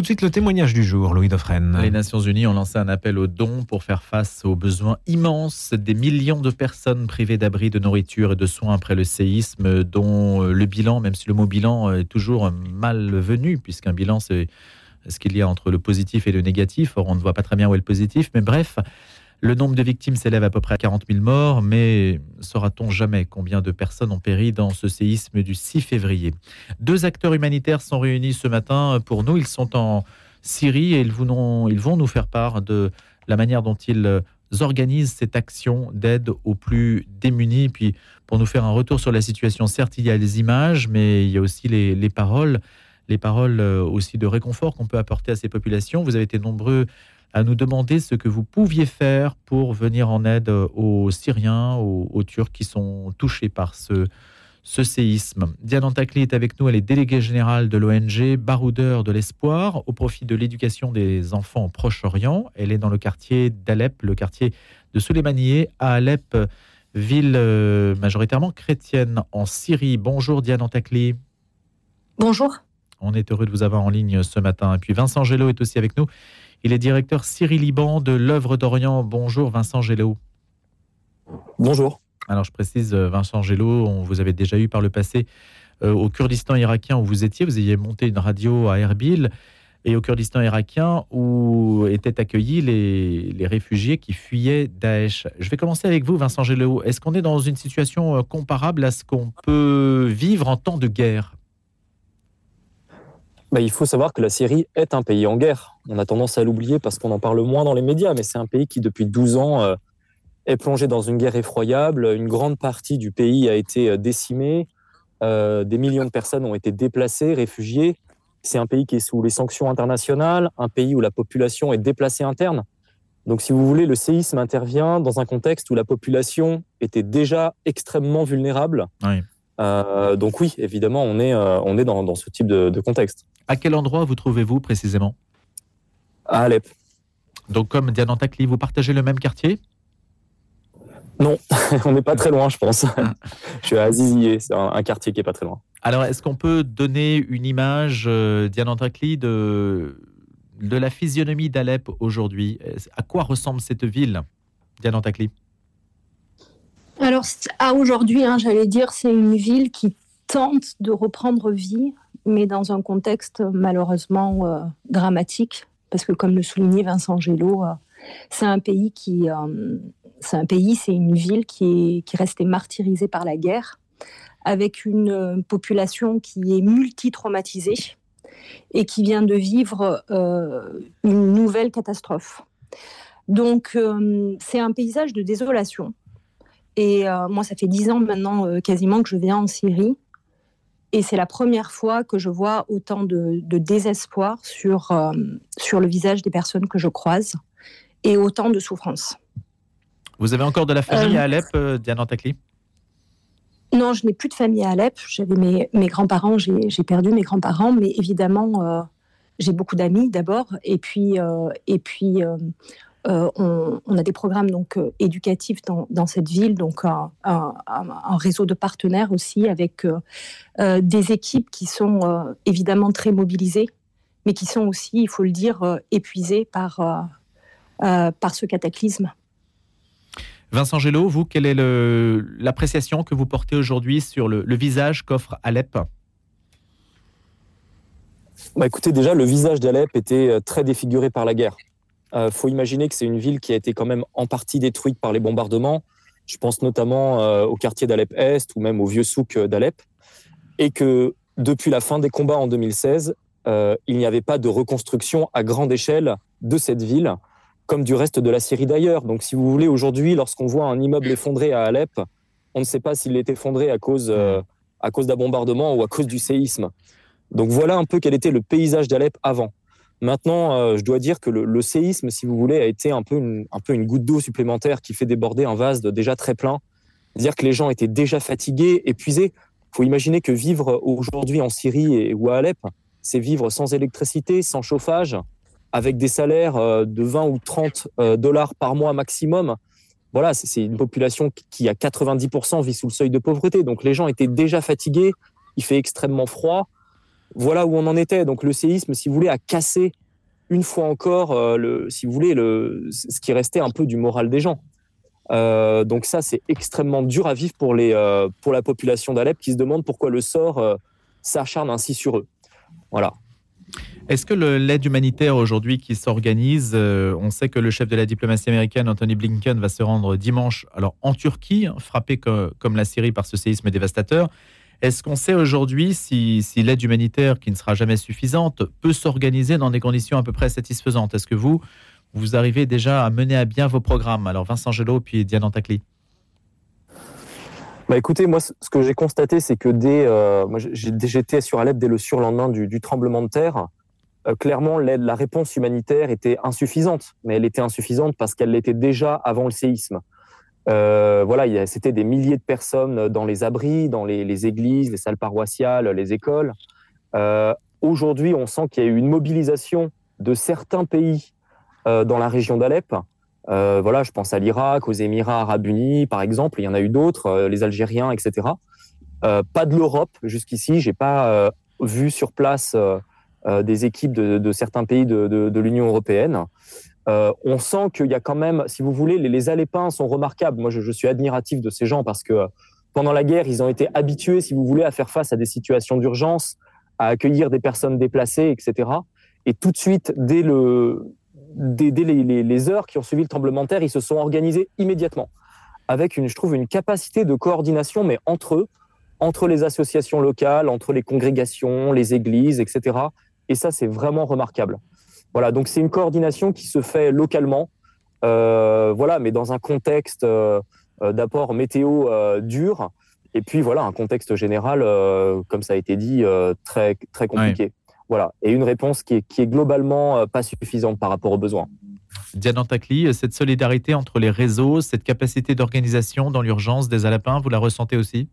Tout de suite, le témoignage du jour, Louis Dauphren. Les Nations Unies ont lancé un appel aux dons pour faire face aux besoins immenses des millions de personnes privées d'abri, de nourriture et de soins après le séisme, dont euh, le bilan, même si le mot bilan est toujours mal venu, puisqu'un bilan, c'est ce qu'il y a entre le positif et le négatif. Or, on ne voit pas très bien où est le positif, mais bref. Le nombre de victimes s'élève à peu près à 40 000 morts, mais saura-t-on jamais combien de personnes ont péri dans ce séisme du 6 février? Deux acteurs humanitaires sont réunis ce matin pour nous. Ils sont en Syrie et ils vont, nous faire part de la manière dont ils organisent cette action d'aide aux plus démunis. Puis pour nous faire un retour sur la situation, certes, il y a les images, mais il y a aussi les, les paroles, les paroles euh, aussi de réconfort qu'on peut apporter à ces populations. Vous avez été nombreux à nous demander ce que vous pouviez faire pour venir en aide aux Syriens, aux, Turcs qui sont touchés par ce, ce séisme. Diane Antakli est avec nous, elle est déléguée générale de l'ONG Baroudeur de l'Espoir au profit de l'éducation des enfants au Proche-Orient. Elle est dans le quartier d'Alep, le quartier de Souleymaniye à Alep, ville euh, majoritairement chrétienne en Syrie. Bonjour Diane Antakli. Bonjour. On est heureux de vous avoir en ligne ce matin. Et puis Vincent Gello est aussi avec nous. Il est directeur Syrie-Liban de l'œuvre d'Orient. Bonjour Vincent Gélo. Bonjour. Alors je précise, euh, Vincent Gélo, on vous avait déjà eu par le passé euh, au Kurdistan irakien où vous étiez. Vous ayez monté une radio à Erbil et au Kurdistan irakien où étaient accueillis les, les, réfugiés qui fuyaient Daesh. Je vais commencer avec vous, Vincent Gélo. Est-ce qu'on est dans une situation euh, comparable à ce qu'on peut vivre en temps de guerre? Bah, il faut savoir que la Syrie est un pays en guerre. On a tendance à l'oublier parce qu'on en parle moins dans les médias, mais c'est un pays qui, depuis 12 ans, euh, est plongé dans une guerre effroyable. Une grande partie du pays a été euh, décimée. Euh, des millions de personnes ont été déplacées, réfugiées. C'est un pays qui est sous les sanctions internationales, un pays où la population est déplacée interne. Donc, si vous voulez, le séisme intervient dans un contexte où la population était déjà extrêmement vulnérable. Donc oui, évidemment, on est, on est dans, ce type de contexte. À quel endroit vous trouvez-vous précisément? À Alep. Donc, comme Diane Antakli, vous partagez le même quartier? Non, on n'est pas très loin, je pense. je suis à Aziziye, c'est un, quartier qui est pas très loin. Alors, est-ce qu'on peut donner une image, euh, Diane Antakli, de, de la physionomie d'Alep aujourd'hui? À quoi ressemble cette ville, Diane Antakli Alors, à aujourd'hui, hein, j'allais dire, c'est une ville qui tente de reprendre vie mais dans un contexte malheureusement euh, dramatique, parce que comme le soulignait Vincent Gélo, euh, c'est un pays qui, euh, c'est un pays, c'est une ville qui est, qui restait martyrisée par la guerre, avec une population qui est multi-traumatisée et qui vient de vivre une nouvelle catastrophe. Donc, c'est un paysage de désolation. Et moi, ça fait dix ans maintenant quasiment que je viens en Syrie. Et c'est la première fois que je vois autant de, désespoir sur, euh, sur le visage des personnes que je croise et autant de souffrance. Vous avez encore de la famille à euh, Alep, euh, Diane Antakli? Non, je n'ai plus de famille à Alep. J'avais mes, mes grands-parents, j'ai perdu mes grands-parents, mais évidemment, j'ai beaucoup d'amis d'abord. Et puis, et puis euh, on, a des programmes donc euh, éducatifs dans, cette ville, donc un, réseau de partenaires aussi avec euh, des équipes qui sont évidemment très mobilisées, mais qui sont aussi, il faut le dire, épuisées par, par ce cataclysme. Vincent Gello, vous, quelle est l'appréciation que vous portez aujourd'hui sur le, visage qu'offre Alep? Bah écoutez, déjà, le visage d'Alep était très défiguré par la guerre. Euh, faut imaginer que c'est une ville qui a été quand même en partie détruite par les bombardements. Je pense notamment euh, au quartier d'Alep Est ou même au vieux souk d'Alep. Et que depuis la fin des combats en 2016, euh, il n'y avait pas de reconstruction à grande échelle de cette ville, comme du reste de la Syrie d'ailleurs. Donc, si vous voulez, aujourd'hui, lorsqu'on voit un immeuble effondré à Alep, on ne sait pas s'il est effondré à cause, à cause d'un bombardement ou à cause du séisme. Donc, voilà un peu quel était le paysage d'Alep avant. Maintenant, euh, je dois dire que le, séisme, si vous voulez, a été un peu une, goutte d'eau supplémentaire qui fait déborder un vase déjà très plein. C'est-à-dire que les gens étaient déjà fatigués, épuisés. Il faut imaginer que vivre aujourd'hui en Syrie et, ou à Alep, c'est vivre sans électricité, sans chauffage, avec des salaires euh, de 20 ou 30 euh, dollars par mois maximum. Voilà, c'est une population qui, à 90%, vit sous le seuil de pauvreté. Donc les gens étaient déjà fatigués, il fait extrêmement froid. Voilà où on en était. Donc le séisme, si vous voulez, a cassé une fois encore, le, si vous voulez, le, ce qui restait un peu du moral des gens. donc ça, c'est extrêmement dur à vivre pour, les, pour la population d'Alep qui se demande pourquoi le sort s'acharne ainsi sur eux. Voilà. Est-ce que l'aide humanitaire aujourd'hui qui s'organise, euh, on sait que le chef de la diplomatie américaine, Anthony Blinken, va se rendre dimanche alors en Turquie, frappé comme la Syrie par ce séisme dévastateur. Est-ce qu'on sait aujourd'hui si, l'aide humanitaire, qui ne sera jamais suffisante, peut s'organiser dans des conditions à peu près satisfaisantes? Est-ce que vous, vous arrivez déjà à mener à bien vos programmes? Alors Vincent Gelot puis Diane Antakli. Bah écoutez, moi, ce que j'ai constaté, c'est que dès, euh, j'étais sur Alep dès le surlendemain du tremblement de terre. Euh, clairement, la réponse humanitaire était insuffisante, mais elle était insuffisante parce qu'elle l'était déjà avant le séisme. Euh, voilà, c'était des milliers de personnes dans les abris, dans les, églises, les salles paroissiales, les écoles. Euh, aujourd'hui, on sent qu'il y a eu une mobilisation de certains pays dans la région d'Alep. voilà, je pense à l'Irak, aux Émirats arabes unis, par exemple. Il y en a eu d'autres, les Algériens, etc. pas de l'Europe jusqu'ici. J'ai pas vu sur place euh, des équipes de, certains pays de, l'Union européenne. Euh, on sent qu'il y a quand même, si vous voulez, les, les Alépins sont remarquables. Moi, je, suis admiratif de ces gens parce que pendant la guerre, ils ont été habitués, si vous voulez, à faire face à des situations d'urgence, à accueillir des personnes déplacées, etc. Et tout de suite, dès, le, les, les, heures qui ont suivi le tremblement de terre, ils se sont organisés immédiatement, avec, une, je trouve, une capacité de coordination, mais entre eux, entre les associations locales, entre les congrégations, les églises, etc. Et ça, c'est vraiment remarquable. Voilà, donc c'est une coordination qui se fait localement, euh, voilà, mais dans un contexte euh, euh, d'apport météo dur, et puis voilà, un contexte général, comme ça a été dit, très très compliqué. Voilà, et une réponse qui est, qui est globalement pas suffisante par rapport aux besoins. Diane Takli, cette solidarité entre les réseaux, cette capacité d'organisation dans l'urgence des Alapins, vous la ressentez aussi?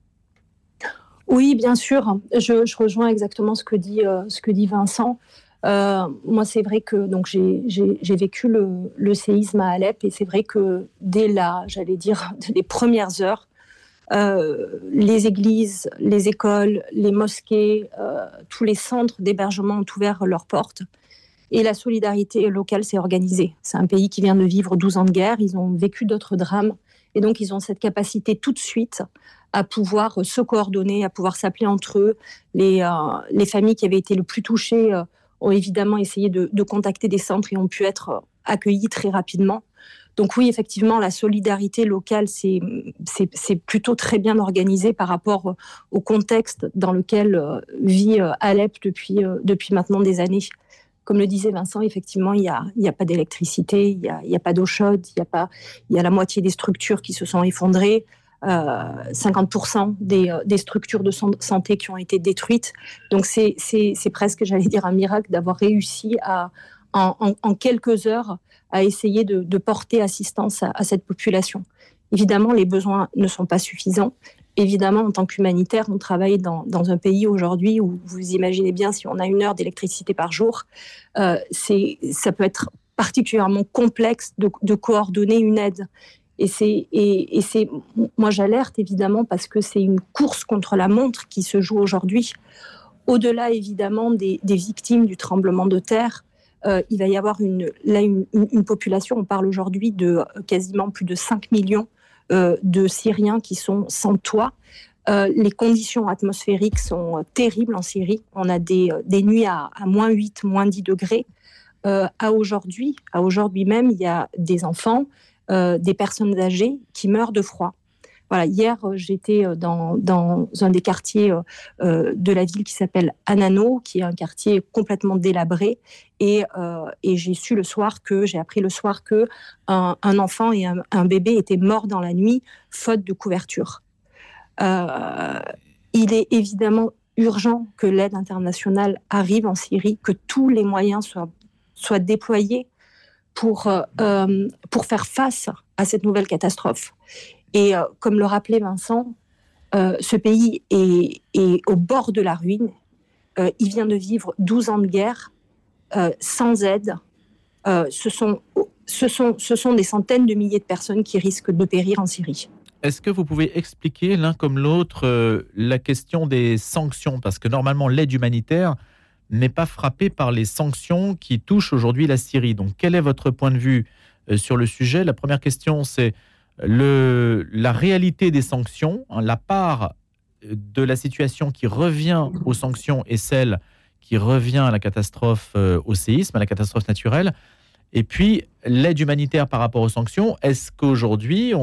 Oui, bien sûr. Je, rejoins exactement ce que dit, euh, ce que dit Vincent. Euh, moi, c'est vrai que donc j'ai vécu le, séisme à Alep et c'est vrai que dès là, j'allais dire, les premières heures, euh, les églises, les écoles, les mosquées, tous les centres d'hébergement ont ouvert leurs portes et la solidarité locale s'est organisée. C'est un pays qui vient de vivre 12 ans de guerre, ils ont vécu d'autres drames et donc ils ont cette capacité tout de suite à pouvoir se coordonner, à pouvoir s'appeler entre eux. Les, euh, les familles qui avaient été le plus touchées euh, ont évidemment essayé de, contacter des centres et ont pu être euh, accueillis très rapidement. Donc oui, effectivement, la solidarité locale, c'est plutôt très bien organisé par rapport au contexte dans lequel vit Alep depuis, depuis maintenant des années. Comme le disait Vincent, effectivement, il n'y a, a pas d'électricité, il n'y a, a, pas d'eau chaude, il y, il y a la moitié des structures qui se sont effondrées. 50% euh, des, euh, des, structures de santé qui ont été détruites. Donc c'est presque, j'allais dire, un miracle d'avoir réussi à, en, quelques heures à essayer de, porter assistance à, cette population. Évidemment, les besoins ne sont pas suffisants. Évidemment, en tant qu'humanitaire, on travaille dans, un pays aujourd'hui où vous imaginez bien, si on a une heure d'électricité par jour, euh, ça peut être particulièrement complexe de coordonner une aide. Et c'est, et, c'est, moi j'alerte évidemment parce que c'est une course contre la montre qui se joue aujourd'hui. Au-delà évidemment des, victimes du tremblement de terre, euh, il va y avoir une, là une, population, on parle aujourd'hui de quasiment plus de 5 millions euh, de Syriens qui sont sans toit. Euh, les conditions atmosphériques sont terribles en Syrie. On a des, des nuits à, moins 8, moins 10 degrés. à aujourd'hui, à aujourd'hui même, il y a des enfants euh, des personnes âgées qui meurent de froid. Voilà, hier, euh, j'étais euh, dans, dans, un des quartiers de la ville qui s'appelle Anano, qui est un quartier complètement délabré, et, et j'ai su le soir que j'ai appris le soir que un, enfant et un, bébé étaient morts dans la nuit faute de couverture. il est évidemment urgent que l'aide internationale arrive en Syrie, que tous les moyens soient, soient déployés pour, euh, euh, pour faire face à cette nouvelle catastrophe. Et euh, comme le rappelait Vincent, ce pays est, est, au bord de la ruine. il vient de vivre 12 ans de guerre sans aide. ce, sont, ce, sont, ce sont des centaines de milliers de personnes qui risquent de périr en Syrie. Est-ce que vous pouvez expliquer l'un comme l'autre la question des sanctions? Parce que normalement, l'aide humanitaire n'est pas frappée par les sanctions qui touchent aujourd'hui la Syrie. Donc, quel est votre point de vue euh, sur le sujet? La première question, c'est le, la réalité des sanctions, hein, la part de la situation qui revient aux sanctions et celle qui revient à la catastrophe, euh, au séisme, à la catastrophe naturelle. Et puis, l'aide humanitaire par rapport aux sanctions, est-ce qu'aujourd'hui,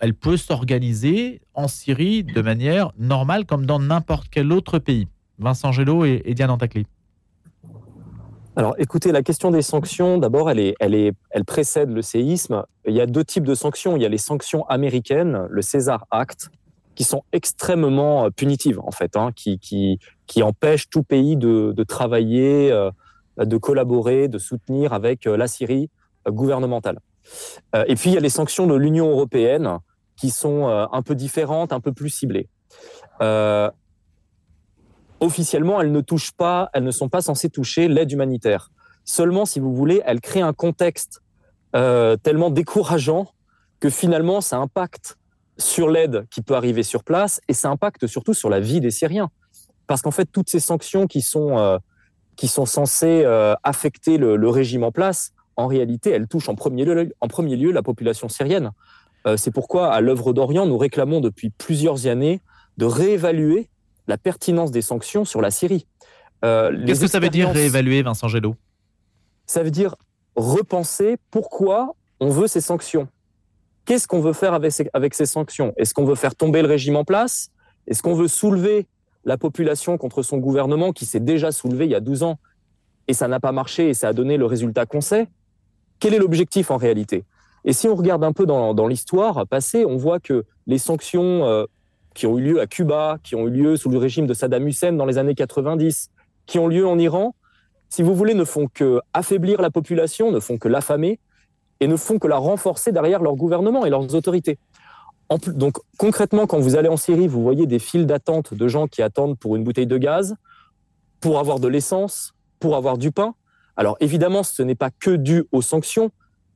elle peut s'organiser en Syrie de manière normale comme dans n'importe quel autre pays? Vincent Gello et, Diane Antacli. Alors, écoutez, la question des sanctions, d'abord, elle, est, elle, est, elle précède le séisme. Il y a deux types de sanctions. Il y a les sanctions américaines, le César Act, qui sont extrêmement euh, punitives, en fait, hein, qui, qui, qui empêchent tout pays de, de travailler, euh, de collaborer, de soutenir avec euh, la Syrie gouvernementale. Et puis, il y a les sanctions de l'Union européenne qui sont un peu différentes, un peu plus ciblées. Officiellement, elles ne touchent pas, elles ne sont pas censées toucher l'aide humanitaire. Seulement, si vous voulez, elles créent un contexte tellement décourageant que finalement, ça impacte sur l'aide qui peut arriver sur place et ça impacte surtout sur la vie des Syriens. Parce qu'en fait, toutes ces sanctions qui sont, euh, qui sont censées euh, affecter le, régime en place, en réalité, elles touchent en premier lieu, en premier lieu la population syrienne. Euh, c'est pourquoi, à l'œuvre d'Orient, nous réclamons depuis plusieurs années de réévaluer la pertinence des sanctions sur la Syrie. Qu'est-ce que ça veut dire réévaluer, Vincent Gello Ça veut dire repenser pourquoi on veut ces sanctions. Qu'est-ce qu'on veut faire avec ces, sanctions? Est-ce qu'on veut faire tomber le régime en place? Est-ce qu'on veut soulever la population contre son gouvernement qui s'est déjà soulevé il y a 12 ans et ça n'a pas marché et ça a donné le résultat qu'on sait? Quel est l'objectif en réalité? Et si on regarde un peu dans, l'histoire passée, on voit que les sanctions euh, qui ont eu lieu à Cuba, qui ont eu lieu sous le régime de Saddam Hussein dans les années 90, qui ont lieu en Iran, si vous voulez, ne font que affaiblir la population, ne font que l'affamer, et ne font que la renforcer derrière leur gouvernement et leurs autorités. donc concrètement, quand vous allez en Syrie, vous voyez des files d'attente de gens qui attendent pour une bouteille de gaz, pour avoir de l'essence, pour avoir du pain. Alors évidemment, ce n'est pas que dû aux sanctions,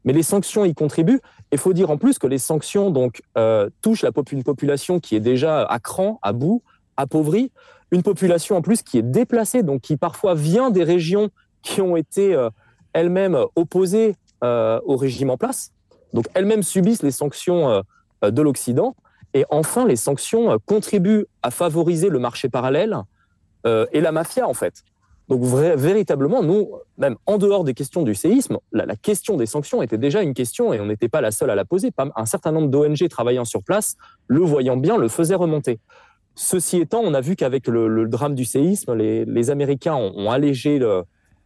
mais les sanctions y contribuent. Il faut dire en plus que les sanctions euh, touchent une population qui est déjà à cran, à bout, appauvrie, une population en plus qui est déplacée, donc qui parfois vient des régions qui ont été euh, elles-mêmes opposées euh, au régime en place. Donc elles-mêmes subissent les sanctions de l'Occident. Et enfin, les sanctions contribuent à favoriser le marché parallèle et la mafia, en fait. Donc véritablement, nous, même en dehors des questions du séisme, la, question des sanctions était déjà une question et on n'était pas la seule à la poser. Un certain nombre d'ONG travaillant sur place, le voyant bien, le faisaient remonter. Ceci étant, on a vu qu'avec le, drame du séisme, les, Américains ont, allégé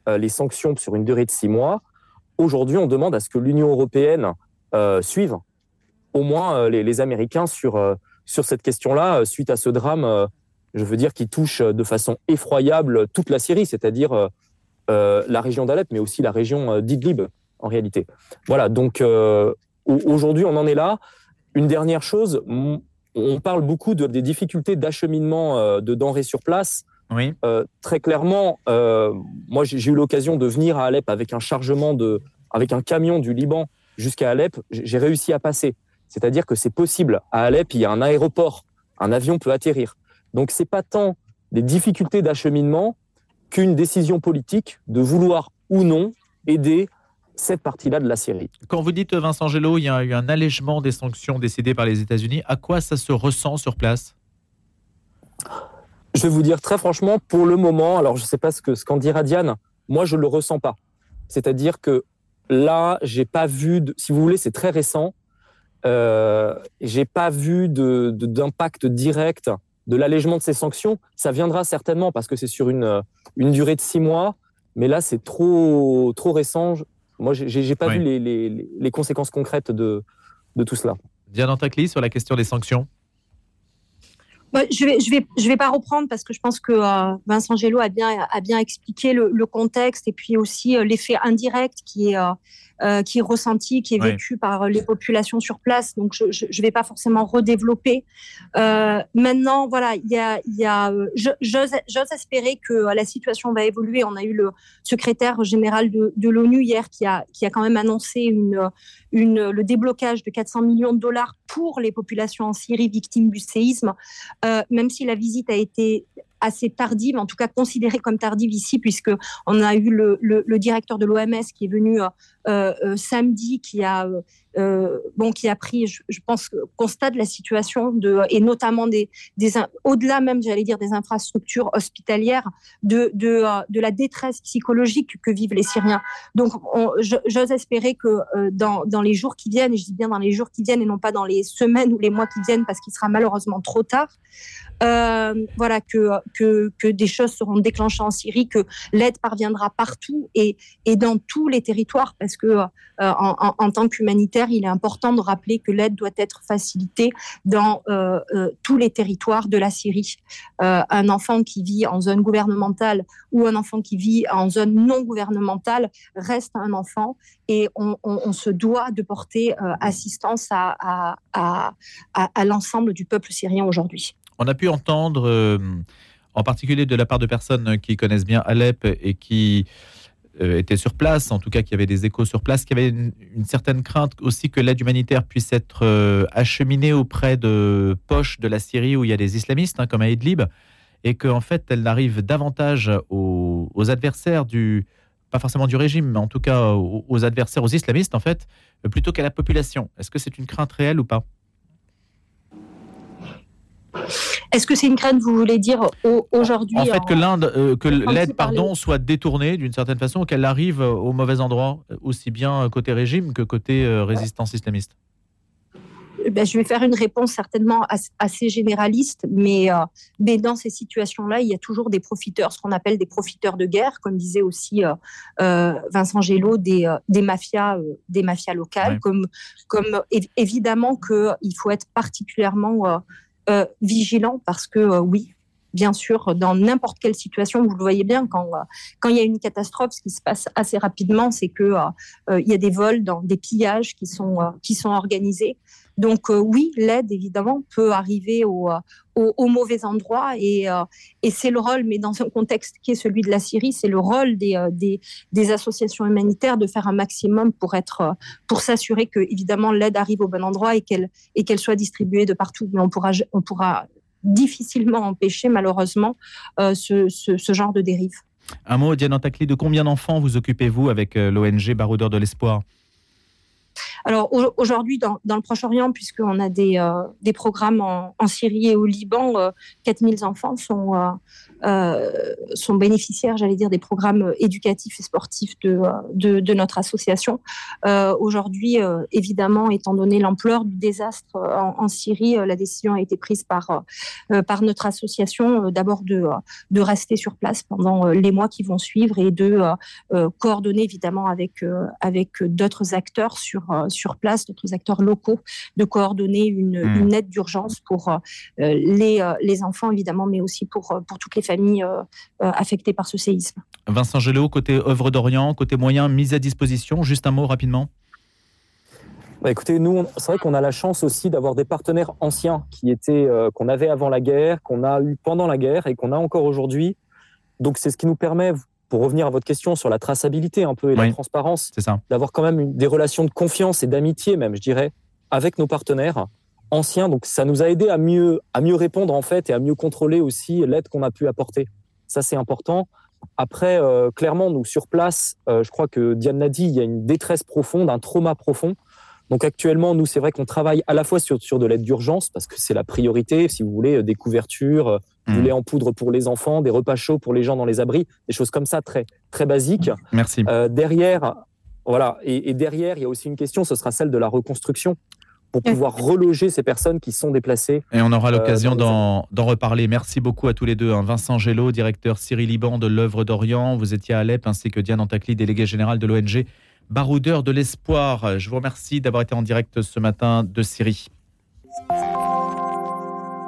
les sanctions sur une durée de six mois. Aujourd'hui, on demande à ce que l'Union européenne euh, suive au moins euh, les, Américains sur, euh, sur cette question-là, suite à ce drame, je veux dire, qui touche de façon effroyable toute la Syrie, c'est-à-dire la région d'Alep, mais aussi la région d'Idlib, en réalité. Voilà, donc aujourd'hui, on en est là. Une dernière chose, on parle beaucoup de, des difficultés d'acheminement de denrées sur place. Oui. Euh, très clairement, euh, moi j'ai eu l'occasion de venir à Alep avec un chargement de, avec un camion du Liban jusqu'à Alep. J'ai réussi à passer. C'est-à-dire que c'est possible. À Alep, il y a un aéroport, un avion peut atterrir. Donc c'est pas tant des difficultés d'acheminement qu'une décision politique de vouloir ou non aider cette partie-là de la Syrie. Quand vous dites, Vincent Gello, il y a eu un allègement des sanctions décidées par les États-Unis, à quoi ça se ressent sur place? Je vais vous dire très franchement, pour le moment, alors je ne sais pas ce qu'en ce dira Diane, moi je ne le ressens pas. C'est-à-dire que là, j'ai pas vu, de, si vous voulez, c'est très récent, euh, j'ai pas vu d'impact de, direct de l'allègement de ces sanctions. Ça viendra certainement parce que c'est sur une, une durée de six mois, mais là c'est trop, trop récent. Moi, j'ai pas vu les, les, les, conséquences concrètes de, de tout cela. Diane Antacli, sur la question des sanctions bah, je vais, je vais, je vais pas reprendre parce que je pense que euh, Vincent Gello a bien, a bien expliqué le, le, contexte et puis aussi euh, l'effet indirect qui est, euh, qui est ressenti, qui est vécu par les populations sur place. Donc, je ne vais pas forcément redévelopper. maintenant, voilà, il y a, y a j'ose espérer que la situation va évoluer. On a eu le secrétaire général de, de l'ONU hier qui a, qui a quand même annoncé une, une, le déblocage de 400 millions de dollars pour les populations en Syrie victimes du séisme, euh, même si la visite a été assez tardive, en tout cas considérée comme tardive ici, puisque on a eu le, directeur de l'OMS qui est venu euh, euh, samedi, qui a euh, bon, qui a pris, je, pense, constate la situation de, et notamment des, au-delà même, j'allais dire, des infrastructures hospitalières, de, de, de, la détresse psychologique que vivent les Syriens. Donc, j'ose espérer que dans, dans, les jours qui viennent, et je dis bien dans les jours qui viennent et non pas dans les semaines ou les mois qui viennent, parce qu'il sera malheureusement trop tard, euh, voilà, que, que, que, des choses seront déclenchées en Syrie, que l'aide parviendra partout et, et dans tous les territoires, parce que euh, en, en, tant qu'humanitaire, il est important de rappeler que l'aide doit être facilitée dans euh, euh tous les territoires de la Syrie. Euh, un enfant qui vit en zone gouvernementale ou un enfant qui vit en zone non gouvernementale reste un enfant et on, se doit de porter assistance à, l'ensemble du peuple syrien aujourd'hui. On a pu entendre, en particulier de la part de personnes qui connaissent bien Alep et qui étaient sur place, en tout cas qui avaient des échos sur place, qu'il y avait une, certaine crainte aussi que l'aide humanitaire puisse être euh, acheminée auprès de poches de la Syrie où il y a des islamistes, hein, comme à Idlib, et qu'en fait elle n'arrive davantage aux, adversaires du, pas forcément du régime, mais en tout cas aux adversaires, aux islamistes en fait, plutôt qu'à la population. Est-ce que c'est une crainte réelle ou pas? Est-ce que c'est une crainte, vous voulez dire, aujourd'hui En fait, que l'Inde, euh, que l'aide, pardon, soit détournée d'une certaine façon, qu'elle arrive au mauvais endroit, aussi bien côté régime que côté euh, résistance islamiste eh ben, je vais faire une réponse certainement assez généraliste, mais, euh, mais dans ces situations-là, il y a toujours des profiteurs, ce qu'on appelle des profiteurs de guerre, comme disait aussi Vincent des, des, mafias, des mafias locales, comme, comme évidemment qu'il faut être particulièrement euh, vigilant parce que euh, oui, bien sûr, dans n'importe quelle situation, vous le voyez bien, quand, euh, quand il y a une catastrophe, ce qui se passe assez rapidement, c'est que il y a des vols, des pillages qui sont organisés. Donc oui, l'aide, évidemment, peut arriver au, au, mauvais endroit et, et c'est le rôle, mais dans un contexte qui est celui de la Syrie, c'est le rôle des, associations humanitaires de faire un maximum pour être, pour s'assurer que, évidemment, l'aide arrive au bon endroit et qu'elle et qu'elle soit distribuée de partout. Mais on pourra, on pourra difficilement empêcher malheureusement euh, ce, genre de dérive. Un mot, Diane Antakli, de combien d'enfants vous occupez-vous avec euh, l'ONG Baroudeur de l'Espoir? Alors aujourd'hui, dans, le Proche-Orient, puisqu'on a des, euh, des programmes en, Syrie et au Liban, 4000 enfants sont, euh, sont bénéficiaires, j'allais dire, des programmes éducatifs et sportifs de, de, notre association. Euh, aujourd'hui, euh, évidemment, étant donné l'ampleur du désastre en, Syrie, la décision a été prise par, par notre association d'abord de, de rester sur place pendant les mois qui vont suivre et de coordonner évidemment avec, avec d'autres acteurs sur, sur place, d'autres acteurs locaux, de coordonner une, mmh. une aide d'urgence pour les, les enfants évidemment, mais aussi pour, pour toutes les familles euh, euh, affectées par ce séisme. Vincent Gelot, côté œuvre d'Orient, côté moyens mis à disposition, juste un mot rapidement. Bah écoutez, nous, c'est vrai qu'on a la chance aussi d'avoir des partenaires anciens qui étaient, euh, qu'on avait avant la guerre, qu'on a eu pendant la guerre et qu'on a encore aujourd'hui. Donc c'est ce qui nous permet, pour revenir à votre question sur la traçabilité un peu et la transparence, d'avoir quand même des relations de confiance et d'amitié même, je dirais, avec nos partenaires ancien. Donc ça nous a aidé à mieux, à mieux répondre en fait et à mieux contrôler aussi l'aide qu'on a pu apporter. Ça c'est important. Après, euh, clairement, nous sur place, euh, je crois que Diane l'a dit, il y a une détresse profonde, un trauma profond. Donc actuellement, nous, c'est vrai qu'on travaille à la fois sur, sur de l'aide d'urgence, parce que c'est la priorité, si vous voulez, euh, des couvertures, du mmh. lait en poudre pour les enfants, des repas chauds pour les gens dans les abris, des choses comme ça, très, très basiques. Merci. derrière, voilà, et, et, derrière, il y a aussi une question, ce sera celle de la reconstruction pour pouvoir reloger ces personnes qui sont déplacées. Et on aura l'occasion euh, d'en reparler. Merci beaucoup à tous les deux. Hein. Vincent Gello, directeur Syrie Liban de l'œuvre d'Orient. Vous étiez à Alep, ainsi que Diane Antakli, déléguée générale de l'ONG Baroudeur de l'Espoir. Je vous remercie d'avoir été en direct ce matin de Syrie.